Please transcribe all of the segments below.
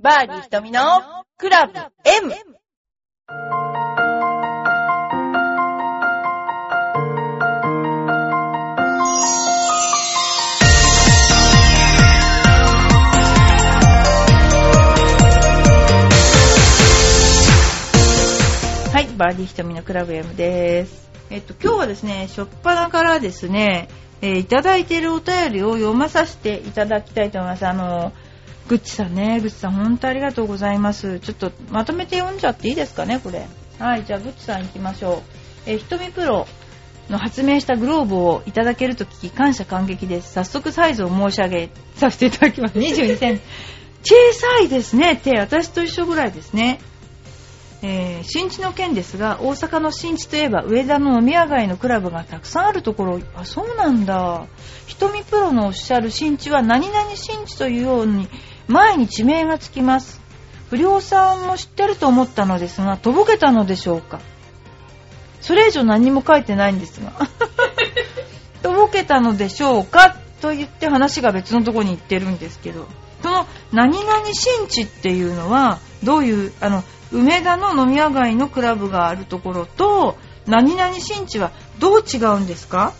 バーディー瞳のクラブ M! はい、バーディー瞳のクラブ M です。えっと、今日はですね、初っ端からですね、えーいただいているお便りを読まさせていただきたいと思います。あの、ぐっちさんね、ぐっちさん本当ありがとうございます。ちょっとまとめて読んじゃっていいですかね、これ。はい、じゃあぐっちさん行きましょう。えー、ひとみプロの発明したグローブをいただけると聞き感謝感激です。早速サイズを申し上げ させていただきます。22センチ。小さいですね、手。私と一緒ぐらいですね。えー新地の件ですが大阪の新地といえば上田の飲み屋街のクラブがたくさんあるところあそうなんだ瞳プロのおっしゃる新地は何々新地というように前に地名がつきます。不良さんも知ってると思ったのですがとぼけたのでしょうか。それ以上何も書いてないんですが。とぼけたのでしょうか？と言って話が別のとこに行ってるんですけど。その何々新地っていうのはどういうあの梅田の飲み屋街のクラブがあるところと何々新地はどう違うんですか？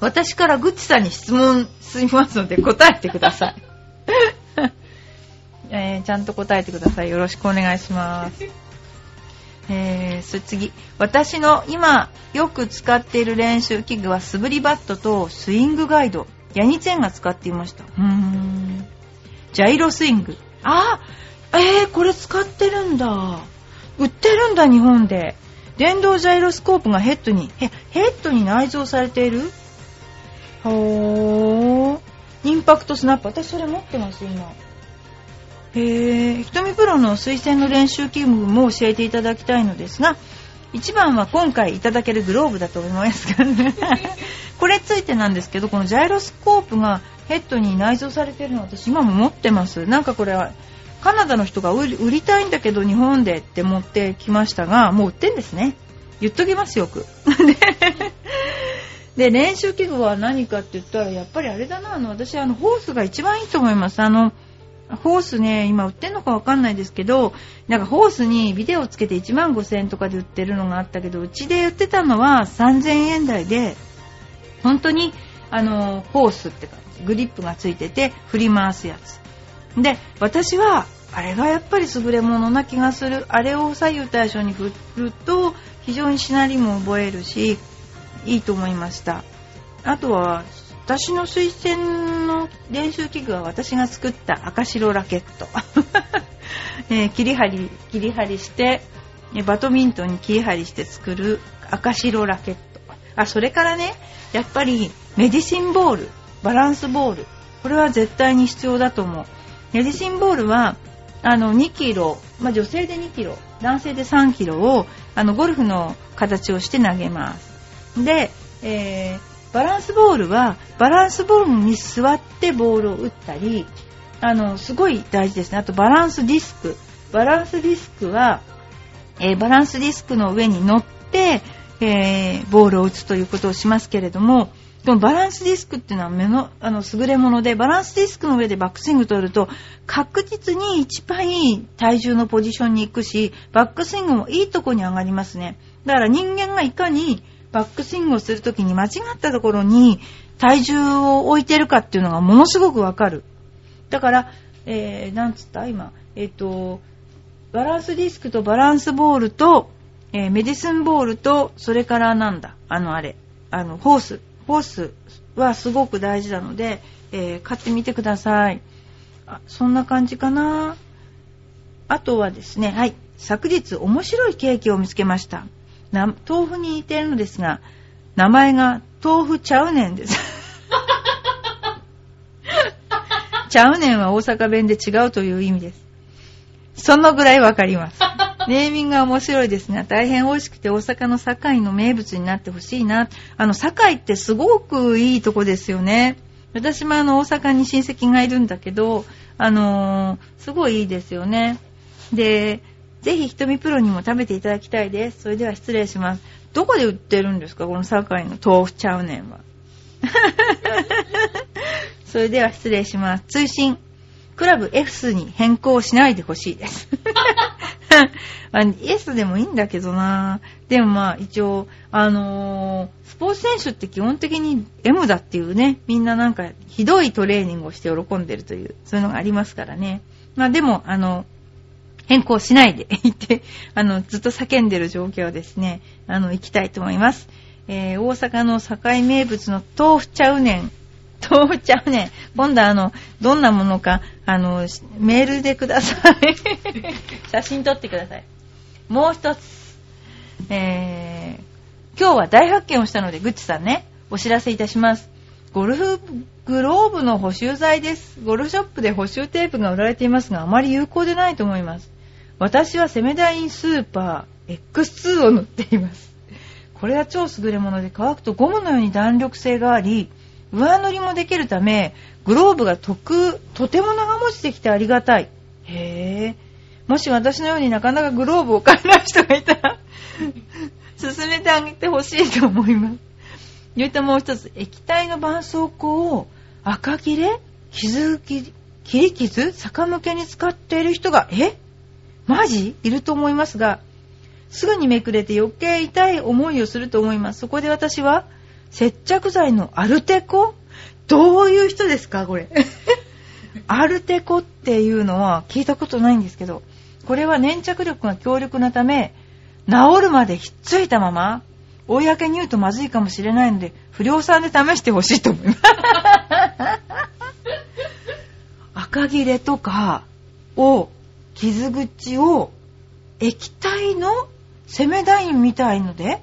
私からグッチさんに質問すみますので答えてください、えーちゃんと答えてください。よろしくお願いします。えー、それ次。私の今よく使っている練習器具は素振りバットとスイングガイド。ヤニチェンが使っていました。うーん。ジャイロスイング。あえー、これ使ってるんだ。売ってるんだ日本で。電動ジャイロスコープがヘッドにへヘッドに内蔵されている？ほーインパクトスナップ私それ持ってます今へえ、ひとみプロの推薦の練習器具も教えていただきたいのですが、一番は今回いただけるグローブだと思いますがね。これついてなんですけど、このジャイロスコープがヘッドに内蔵されてるの私今も持ってます。なんかこれはカナダの人が売り売りたいんだけど日本でって持ってきましたが、もう売ってんですね。言っときますよく。で、練習器具は何かって言ったら、やっぱりあれだな、あの、私、あの、ホースが一番いいと思います。あの、ホースね、今売ってんのかわかんないですけど、なんかホースにビデオつけて1万5000円とかで売ってるのがあったけど、うちで売ってたのは3000円台で、本当に、あの、ホースって感じ。グリップがついてて、振り回すやつ。で、私は、あれがやっぱり優れものな気がする。あれを左右対称に振ると、非常にしなりも覚えるし、いいと思いました。あとは、私の推薦の練習器具は私が作った赤白ラケット。えー切り張り、切り張りして、バドミントンに切り張りして作る赤白ラケット。あ、それからね、やっぱりメディシンボール、バランスボール。これは絶対に必要だと思う。メディシンボールは、あの、2キロ、まあ、女性で2キロ、男性で3キロを、あの、ゴルフの形をして投げます。で、えーバランスボールは、バランスボールに座ってボールを打ったり、あの、すごい大事ですね。あと、バランスディスク。バランスディスクは、えーバランスディスクの上に乗って、えーボールを打つということをしますけれども、このバランスディスクっていうのは目の、あの、優れもので、バランスディスクの上でバックスイング取ると、確実に一番いい体重のポジションに行くし、バックスイングもいいとこに上がりますね。だから人間がいかにバックスイングをするときに間違ったところに体重を置いてるかっていうのがものすごくわかる。だから、えー、なんつった？今、えっ、と、バランスディスクとバランスボールと、えーメディスンボールと、それからなんだ、あのあれ、あの、ホース。ホースはすごく大事なので、えー買ってみてください。あ、そんな感じかな。あとはですね、はい。昨日面白いケーキを見つけました。な豆腐に似てるのですが、名前が豆腐ちゃうねんです。ちゃうねんは大阪弁で違うという意味です。そのぐらいわかります。ネーミングが面白いですが、大変美味しくて大阪の堺の名物になってほしいな。あの、堺ってすごくいいとこですよね。私もあの、大阪に親戚がいるんだけど、あのーすごいいいですよね。で、ぜひ瞳プロにも食べていただきたいです。それでは失礼します。どこで売ってるんですか？この堺の豆腐ちゃうねんは。それでは失礼します。追伸。クラブ F に変更しないでほしいです。S でもいいんだけどなでもまあ一応、あのー、スポーツ選手って基本的に M だっていうね、みんななんかひどいトレーニングをして喜んでるという、そういうのがありますからね。まあでも、あの、変更しないで いて、あの、ずっと叫んでる状況ですね、あの、行きたいと思います。えー、大阪の境名物の豆腐ちゃうねん。豆腐ちゃうねん。今度あの、どんなものか、あの、メールでください。写真撮ってください。もう一つ、えー、今日は大発見をしたので、ぐっちさんね、お知らせいたします。ゴルフグローブの補修剤です。ゴルフショップで補修テープが売られていますが、あまり有効でないと思います。私はセメダインスーパー X2 を塗っています。これは超優れもので乾くとゴムのように弾力性があり、上塗りもできるため、グローブがとく、とても長持ちできてありがたい。へぇ。もし私のようになかなかグローブを買えない人がいたら 進めてあげてほしいと思います。言うともう一つ、液体の絆創膏を赤切れ傷切り傷逆向けに使っている人が、え？マジ？いると思いますが、すぐにめくれて余計痛い思いをすると思います。そこで私は、接着剤のアルテコ？どういう人ですか？これ。アルテコっていうのは聞いたことないんですけど、これは粘着力が強力なため、治るまでひっついたまま、公に言うとまずいかもしれないので、不良さんで試してほしいと思います。赤切れとかを傷口を液体のセメダインみたいので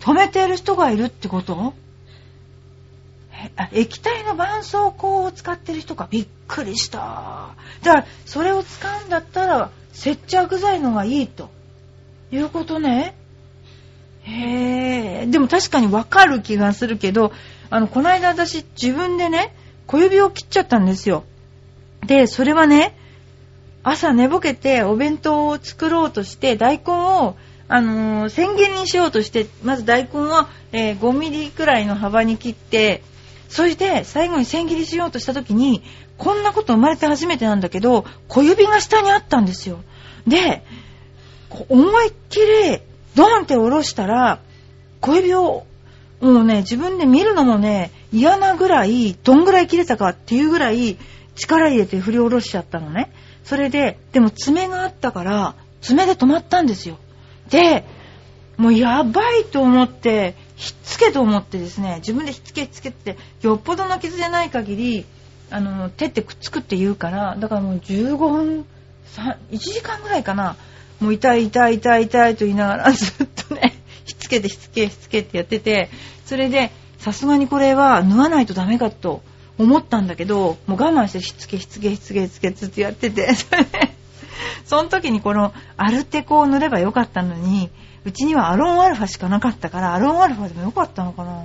止めてる人がいるってこと？液体の絆創膏を使ってる人がびっくりした。だから、それを使うんだったら、接着剤のがいいと。いうことね。へえ。でも確かにわかる気がするけど、あの、この間私自分でね、小指を切っちゃったんですよ。で、それはね、朝寝ぼけてお弁当を作ろうとして大根をあのー、千切りにしようとしてまず大根を、えー、5ミリくらいの幅に切ってそして最後に千切りしようとした時にこんなこと生まれて初めてなんだけど小指が下にあったんですよ。で思いっきりドンって下ろしたら小指をもうね自分で見るのもね嫌なぐらいどんぐらい切れたかっていうぐらい力入れて振り下ろしちゃったのね。それで、でも爪があったから、爪で止まったんですよ。で、もうやばいと思って、ひっつけと思ってですね、自分でひっつけひっつけって、よっぽどの傷でない限り、あの、手ってくっつくって言うから、だからもう15分、1時間ぐらいかな、もう痛い痛い痛い痛いと言いながら ずっとね、ひっつけてひっつけひっつけってやってて、それで、さすがにこれは縫わないとダメかと思ったんだけど、もう我慢してしつけしつけしつけしつけずっとやってて、それで、その時にこのアルテコを塗ればよかったのに、うちにはアロンアルファしかなかったから、アロンアルファでもよかったのかな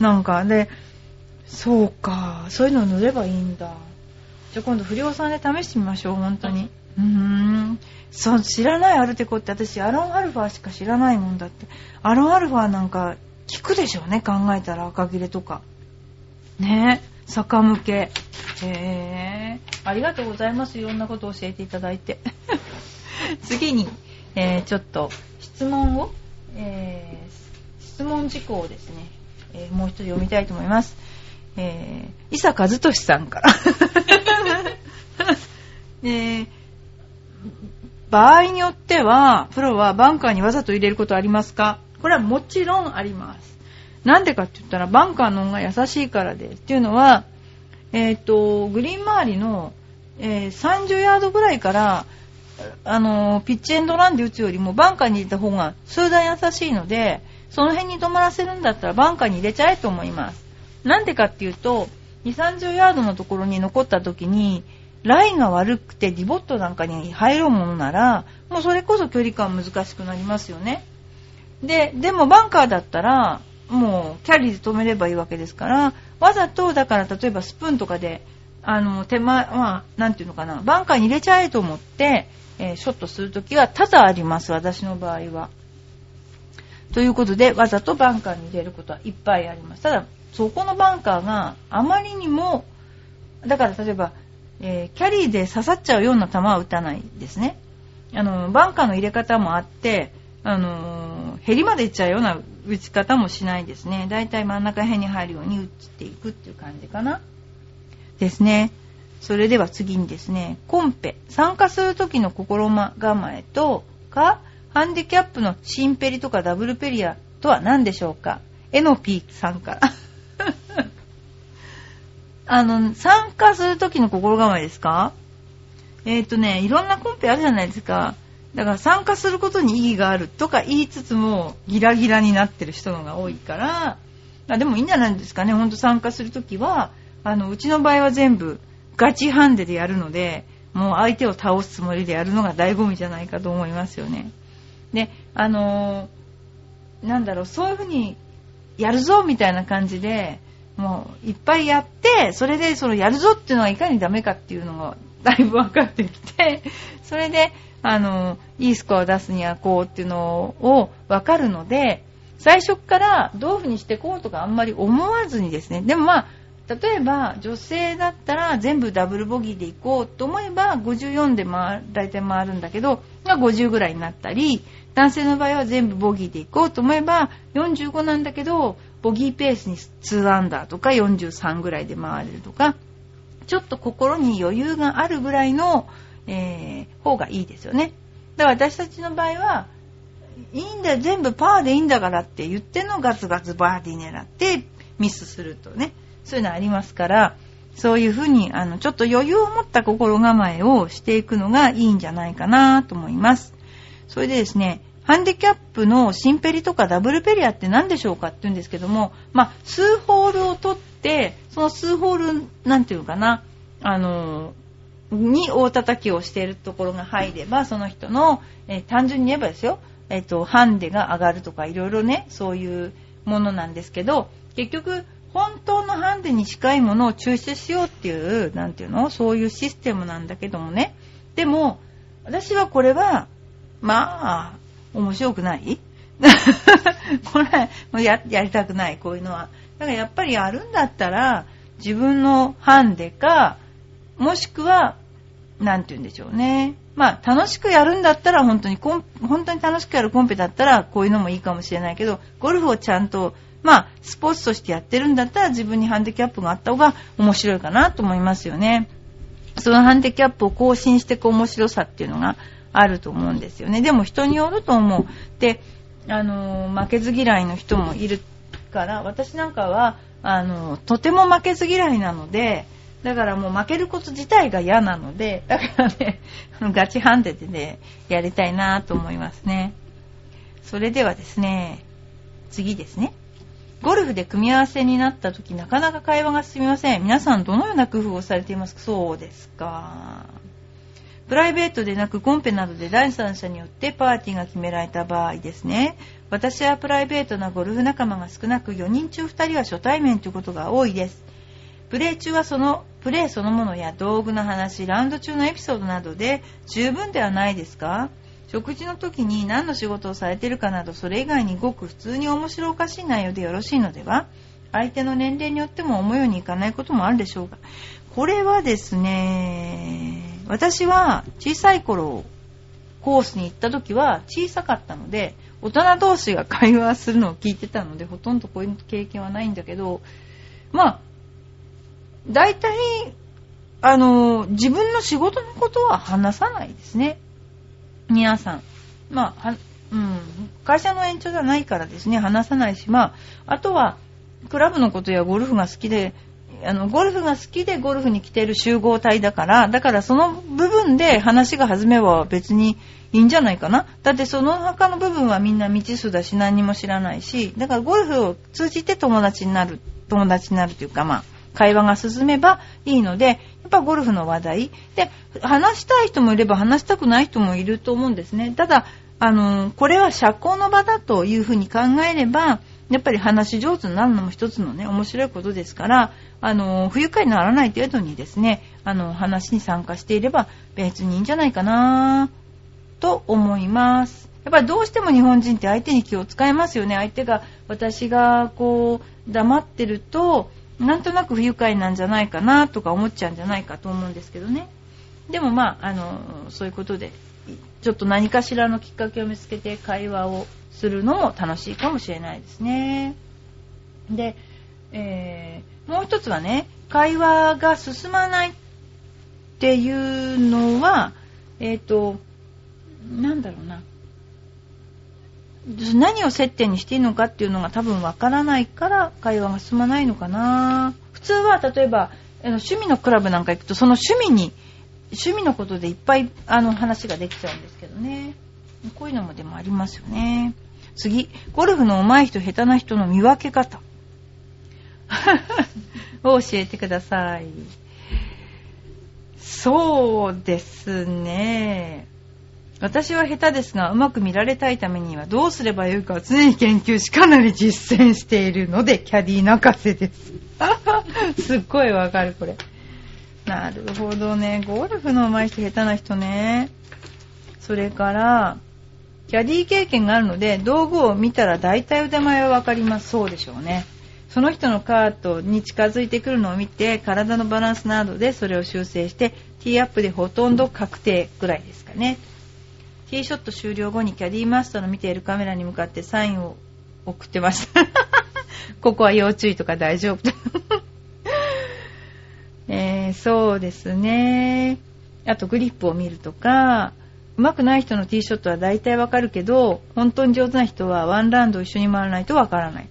なんか、で、そうか、そういうのを塗ればいいんだ。じゃあ今度不良さんで試してみましょう、本当に。うーん。そう、知らないアルテコって私、アロンアルファしか知らないもんだって。アロンアルファなんか効くでしょうね、考えたら赤切れとか。ねえ逆向け。へー。ありがとうございます。いろんなことを教えていただいて。次に、えー、ちょっと質問を、えー、質問事項をですね、えー、もう一つ読みたいと思います。えー、伊佐和俊さんから。えー、場合によっては、プロはバンカーにわざと入れることありますか？これはもちろんあります。なんでかって言ったらバンカーの方が優しいからです。っていうのは、えっ、と、グリーン周りの、えー、30ヤードぐらいから、あの、ピッチエンドランで打つよりもバンカーに入れた方が数段優しいので、その辺に止まらせるんだったらバンカーに入れちゃえと思います。なんでかっていうと、2、30ヤードのところに残った時に、ラインが悪くてディボットなんかに入ろうものなら、もうそれこそ距離感難しくなりますよね。で、でもバンカーだったら、もうキャリーで止めればいいわけですからわざとだから例えばスプーンとかであの手前まあていうのかなバンカーに入れちゃえと思って、えー、ショットするときは多々あります私の場合は。ということでわざとバンカーに入れることはいっぱいあります。ただそこのバンカーがあまりにもだから例えばえー、キャリーで刺さっちゃうような球は打たないですね。あの、バンカーの入れ方もあって、あのー、ヘリまで行っちゃうような打ち方もしないですね。だいたい真ん中辺に入るように打っていくっていう感じかな。ですね。それでは次にですね、コンペ。参加する時の心構えと、か、ハンディキャップのシンペリとかダブルペリアとは何でしょうかエノピーさんから。あの、参加する時の心構えですか？えっ、ー、とね、いろんなコンペあるじゃないですか。だから参加することに意義があるとか言いつつもギラギラになってる人のが多いからあでもいいんじゃないですかね。ほんと参加するときはあのうちの場合は全部ガチハンデでやるのでもう相手を倒すつもりでやるのが醍醐味じゃないかと思いますよね。であのー、なんだろうそういうふうにやるぞみたいな感じでもういっぱいやってそれでそのやるぞっていうのはいかにダメかっていうのがだいぶ分かってきてそれであの、いいスコアを出すにはこうっていうのを分かるので、最初からどういう風にしてこうとかあんまり思わずにですね、でもまあ、例えば女性だったら全部ダブルボギーで行こうと思えば54で回大体回るんだけど、が50ぐらいになったり、男性の場合は全部ボギーで行こうと思えば45なんだけど、ボギーペースに2アンダーとか43ぐらいで回れるとか、ちょっと心に余裕があるぐらいのえー、方がいいですよね。だから私たちの場合は、いいんだよ、全部パーでいいんだからって言ってのガツガツバーディー狙ってミスするとね、そういうのありますから、そういうふうに、あの、ちょっと余裕を持った心構えをしていくのがいいんじゃないかなと思います。それでですね、ハンディキャップのシンペリとかダブルペリアって何でしょうかって言うんですけども、まあ、数ホールを取って、その数ホール、なんていうかな、あの、に大叩きをしているところが入れば、その人の、えー、単純に言えばですよ、えっ、ー、と、ハンデが上がるとか、いろいろね、そういうものなんですけど、結局、本当のハンデに近いものを抽出しようっていう、なんていうのそういうシステムなんだけどもね。でも、私はこれは、まあ、面白くない これや、やりたくない、こういうのは。だからやっぱりやるんだったら、自分のハンデか、もしくは、なんて言うんでしょうね。まあ、楽しくやるんだったら、本当にコン、本当に楽しくやるコンペだったら、こういうのもいいかもしれないけど、ゴルフをちゃんと、まあ、スポーツとしてやってるんだったら、自分にハンディキャップがあった方が面白いかなと思いますよね。そのハンディキャップを更新していく面白さっていうのがあると思うんですよね。でも人によると思う。で、あの負けず嫌いの人もいるから、私なんかは、あのとても負けず嫌いなので、だからもう負けること自体が嫌なので、だからね、ガチハンデでね、やりたいなと思いますね。それではですね、次ですね。ゴルフで組み合わせになった時なかなか会話が進みません。皆さんどのような工夫をされていますか？そうですか。プライベートでなくコンペなどで第三者によってパーティーが決められた場合ですね。私はプライベートなゴルフ仲間が少なく4人中2人は初対面ということが多いです。プレー中はそのプレーそのものや道具の話ラウンド中のエピソードなどで十分ではないですか？食事の時に何の仕事をされてるかなどそれ以外にごく普通に面白おかしい内容でよろしいのでは？相手の年齢によっても思うようにいかないこともあるでしょうがこれはですね私は小さい頃コースに行った時は小さかったので大人同士が会話するのを聞いてたのでほとんどこういう経験はないんだけどまあ大体、あの、自分の仕事のことは話さないですね。皆さん。まあ、うん、会社の延長じゃないからですね、話さないし、まあ、あとは、クラブのことやゴルフが好きで、あの、ゴルフが好きでゴルフに来てる集合体だから、だからその部分で話が弾めば別にいいんじゃないかな。だってその他の部分はみんな未知数だし何にも知らないし、だからゴルフを通じて友達になる、友達になるというかまあ、会話が進めばいいので、やっぱゴルフの話題。で、話したい人もいれば話したくない人もいると思うんですね。ただ、あの、これは社交の場だというふうに考えれば、やっぱり話し上手になるのも一つのね、面白いことですから、あの、不愉快にならない程度にですね、あの、話に参加していれば別にいいんじゃないかなと思います。やっぱりどうしても日本人って相手に気を使いますよね。相手が、私がこう、黙ってると、なんとなく不愉快なんじゃないかなとか思っちゃうんじゃないかと思うんですけどね。でもまあ、あの、そういうことで、ちょっと何かしらのきっかけを見つけて会話をするのも楽しいかもしれないですね。で、えー、もう一つはね、会話が進まないっていうのは、えっ、ー、と、なんだろうな。何を接点にしていいのかっていうのが多分わからないから会話が進まないのかな。普通は例えば趣味のクラブなんか行くとその趣味に趣味のことでいっぱいあの話ができちゃうんですけどね。こういうのもでもありますよね。次、ゴルフの上手い人、下手な人の見分け方 を教えてください。そうですね。私は下手ですが、うまく見られたいためにはどうすればよいかを常に研究し、かなり実践しているので、キャディー泣かせです。すっごいわかる、これ。なるほどね。ゴルフの上手い人、下手な人ね。それから、キャディー経験があるので、道具を見たら大体腕前はわかります。そうでしょうね。その人のカートに近づいてくるのを見て、体のバランスなどでそれを修正して、ティーアップでほとんど確定ぐらいですかね。ティーショット終了後にキャディーマスターの見ているカメラに向かってサインを送ってました。ここは要注意とか大丈夫。えー、そうですね。あとグリップを見るとか、上手くない人のティーショットは大体わかるけど、本当に上手な人はワンラウンド一緒に回らないとわからない。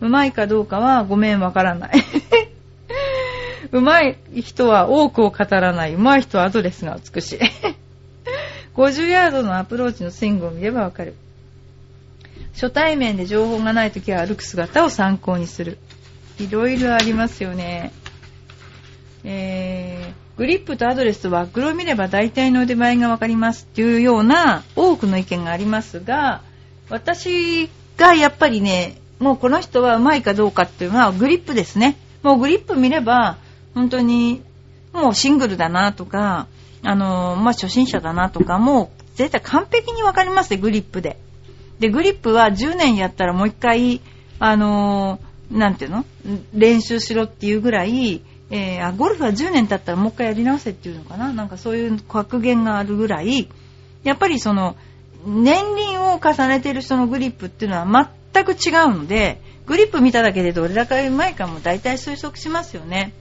上手いかどうかはごめんわからない。上手い人は多くを語らない。上手い人はアドレスが美しい。50ヤードのアプローチのスイングを見ればわかる。初対面で情報がないときは歩く姿を参考にする。いろいろありますよね。えー、グリップとアドレスとワックルを見れば大体の腕前がわかりますっていうような多くの意見がありますが、私がやっぱりね、もうこの人はうまいかどうかっていうのはグリップですね。もうグリップ見れば、本当にもうシングルだなとか、あのまあ、初心者だなとかも、絶対完璧にわかりますね、グリップで。で、グリップは10年やったらもう一回、あのなんていうの？練習しろっていうぐらい、えー、あ、ゴルフは10年経ったらもう一回やり直せっていうのかな？なんかそういう格言があるぐらい、やっぱりその、年輪を重ねてる人のグリップっていうのは全く違うので、グリップ見ただけでどれだけうまいかも大体推測しますよね。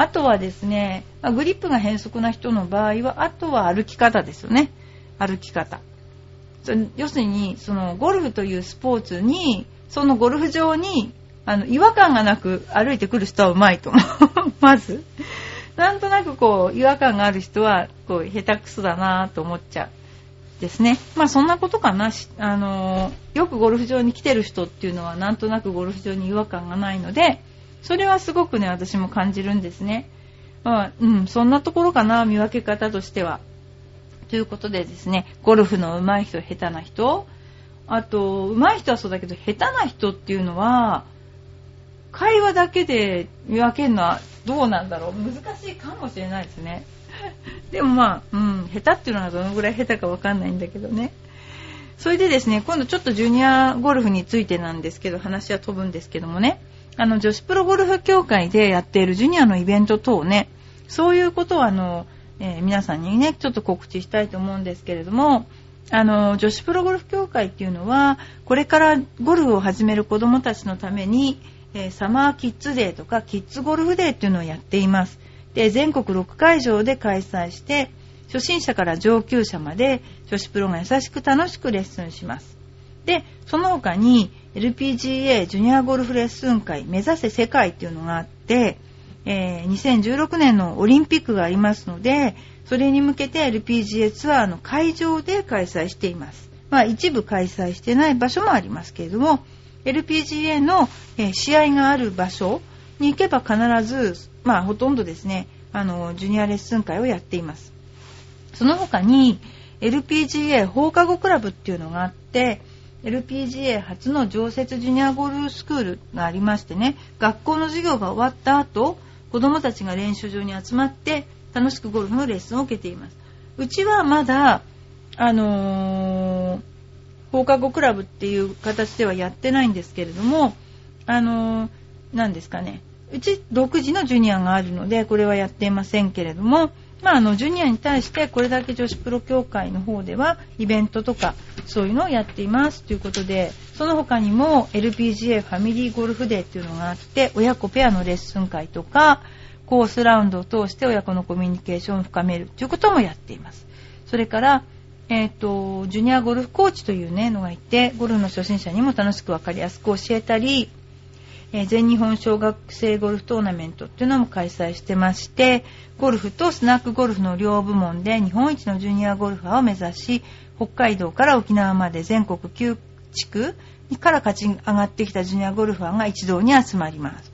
あとはですね、グリップが変則な人の場合は、あとは歩き方ですよね。歩き方。要するに、そのゴルフというスポーツに、そのゴルフ場に、あの、違和感がなく歩いてくる人はうまいと思う。まず。なんとなくこう、違和感がある人は、こう、下手くそだなと思っちゃう。ですね。まあそんなことかな。あのよくゴルフ場に来てる人っていうのはなんとなくゴルフ場に違和感がないので、それはすごくね、私も感じるんですね。まあ、うん、そんなところかな、見分け方としては。ということでですね、ゴルフの上手い人、下手な人、あと、上手い人はそうだけど、下手な人っていうのは、会話だけで見分けるのはどうなんだろう難しいかもしれないですね。でもまあ、うん、下手っていうのはどのぐらい下手かわかんないんだけどね。それでですね、今度ちょっとジュニアゴルフについてなんですけど、話は飛ぶんですけどもね、あの、女子プロゴルフ協会でやっているジュニアのイベント等ね、そういうことをあの、えー、皆さんにね、ちょっと告知したいと思うんですけれども、あの、女子プロゴルフ協会っていうのは、これからゴルフを始める子供たちのために、えー、サマーキッズデーとかキッズゴルフデーっていうのをやっています。で、全国6会場で開催して、初心者から上級者まで女子プロが優しく楽しくレッスンします。で、その他に LPGA ジュニアゴルフレッスン会目指せ世界っていうのがあって、えー、2016年のオリンピックがありますので、それに向けて LPGA ツアーの会場で開催しています。まあ一部開催してない場所もありますけれども、LPGA の、えー、試合がある場所に行けば必ず、まあほとんどですね、あの、ジュニアレッスン会をやっています。その他に、LPGA 放課後クラブっていうのがあって、LPGA 初の常設ジュニアゴルフスクールがありましてね、学校の授業が終わった後、子供たちが練習場に集まって楽しくゴルフのレッスンを受けています。うちはまだ、あのー、放課後クラブっていう形ではやってないんですけれども、あのー、何ですかね、うち独自のジュニアがあるので、これはやっていませんけれども、まあ、あの、ジュニアに対してこれだけ女子プロ協会の方ではイベントとかそういうのをやっていますということで、その他にも LPGA ファミリーゴルフデーっていうのがあって、親子ペアのレッスン会とか、コースラウンドを通して親子のコミュニケーションを深めるということもやっています。それから、えっ、ー、と、ジュニアゴルフコーチというね、のがいて、ゴルフの初心者にも楽しくわかりやすく教えたり、えー、全日本小学生ゴルフトーナメントっていうのも開催してまして、ゴルフとスナックゴルフの両部門で日本一のジュニアゴルファーを目指し、北海道から沖縄まで全国9地区から勝ち上がってきたジュニアゴルファーが一堂に集まります。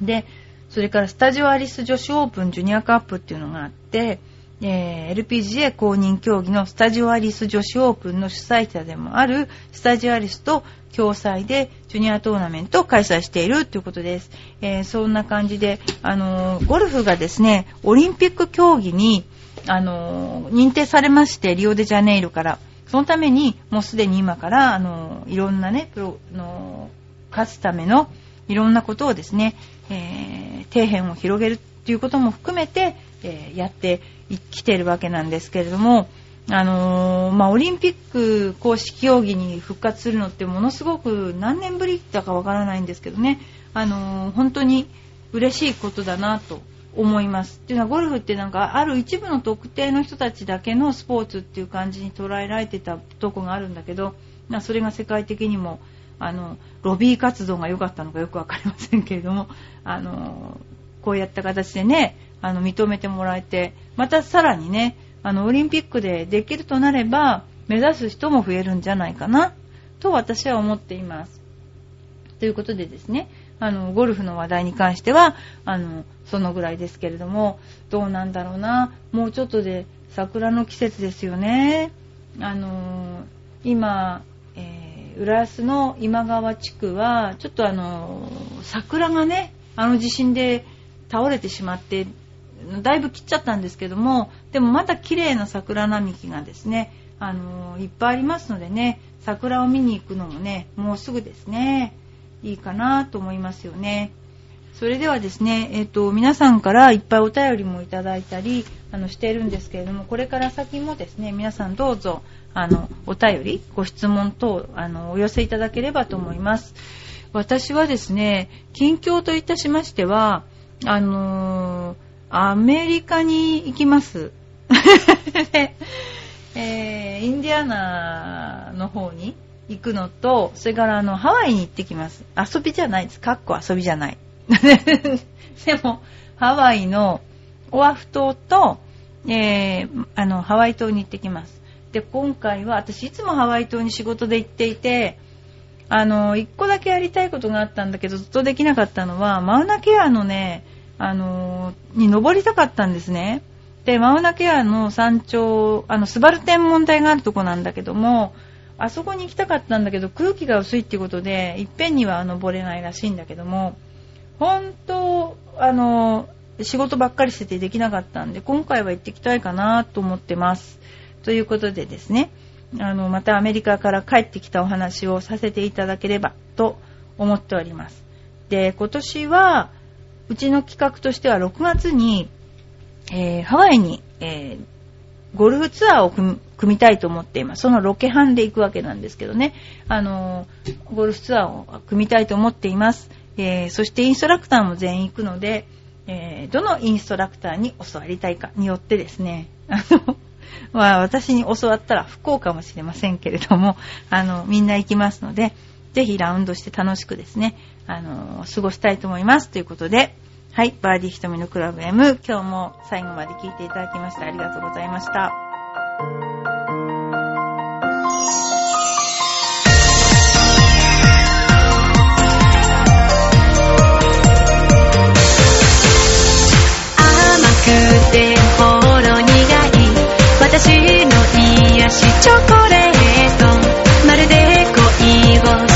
で、それからスタジオアリス女子オープンジュニアカップっていうのがあって、えー、LPGA 公認競技のスタジオアリス女子オープンの主催者でもあるスタジオアリスと共催でジュニアトーナメントを開催しているということです。えー、そんな感じで、あのー、ゴルフがですね、オリンピック競技に、あのー、認定されまして、リオデジャネイロから。そのために、もうすでに今から、あのいろんなね、プロの、勝つための、いろんなことをですね、え底辺を広げるっていうことも含めて、えやってきてるわけなんですけれども、あのー、まあ、オリンピック公式競技に復活するのってものすごく何年ぶりだかわからないんですけどね、あのー、本当に嬉しいことだなと思います。っていうのはゴルフってなんかある一部の特定の人たちだけのスポーツっていう感じに捉えられてたとこがあるんだけど、まあ、それが世界的にもあのロビー活動が良かったのかよく分かりませんけれどもあのこうやった形でねあの認めてもらえてまたさらにねあのオリンピックでできるとなれば目指す人も増えるんじゃないかなと私は思っています。ということでですねあのゴルフの話題に関してはあのそのぐらいですけれどもどうなんだろうなもうちょっとで桜の季節ですよね。あの今、えー、浦安の今川地区はちょっとあの桜がねあの地震で倒れてしまってだいぶ切っちゃったんですけどもでもまだ綺麗な桜並木がですねあのいっぱいありますのでね桜を見に行くのもねもうすぐですねいいかなと思いますよね。それではですね、えっ、ー、と皆さんからいっぱいお便りもいただいたりあのしているんですけれどもこれから先もですね皆さんどうぞあのお便りご質問等あのお寄せいただければと思います。私はですね近況といたしましてはあのーアメリカに行きます。えー、インディアナの方に行くのと、それからあの、ハワイに行ってきます。遊びじゃないです。かっこ遊びじゃない。でも、ハワイのオアフ島と、えー、あの、ハワイ島に行ってきます。で、今回は、私いつもハワイ島に仕事で行っていて、あの、一個だけやりたいことがあったんだけど、ずっとできなかったのは、マウナケアのね、あのに登りたかったんですね。で、マウナケアの山頂、あの、スバル天文台があるとこなんだけども、あそこに行きたかったんだけど、空気が薄いっていうことで、いっぺんには登れないらしいんだけども、本当、あの、仕事ばっかりしててできなかったんで、今回は行ってきたいかなと思ってます。ということでですね、あの、またアメリカから帰ってきたお話をさせていただければと思っております。で、今年は、うちの企画としては6月に、えー、ハワイに、えー、ゴルフツアーを組みたいと思っています。そのロケハンで行くわけなんですけどね。あのー、ゴルフツアーを組みたいと思っています。えー、そしてインストラクターも全員行くので、えどのインストラクターに教わりたいかによってですね、あの、まあ私に教わったら不幸かもしれませんけれども、あの、みんな行きますので、ぜひラウンドして楽しくですね、あの過ごしたいと思います。ということで、はい、バーディー瞳のクラブ M、今日も最後まで聞いていただきましてありがとうございました。甘くてほろ苦い私の癒しチョコレートまるで恋を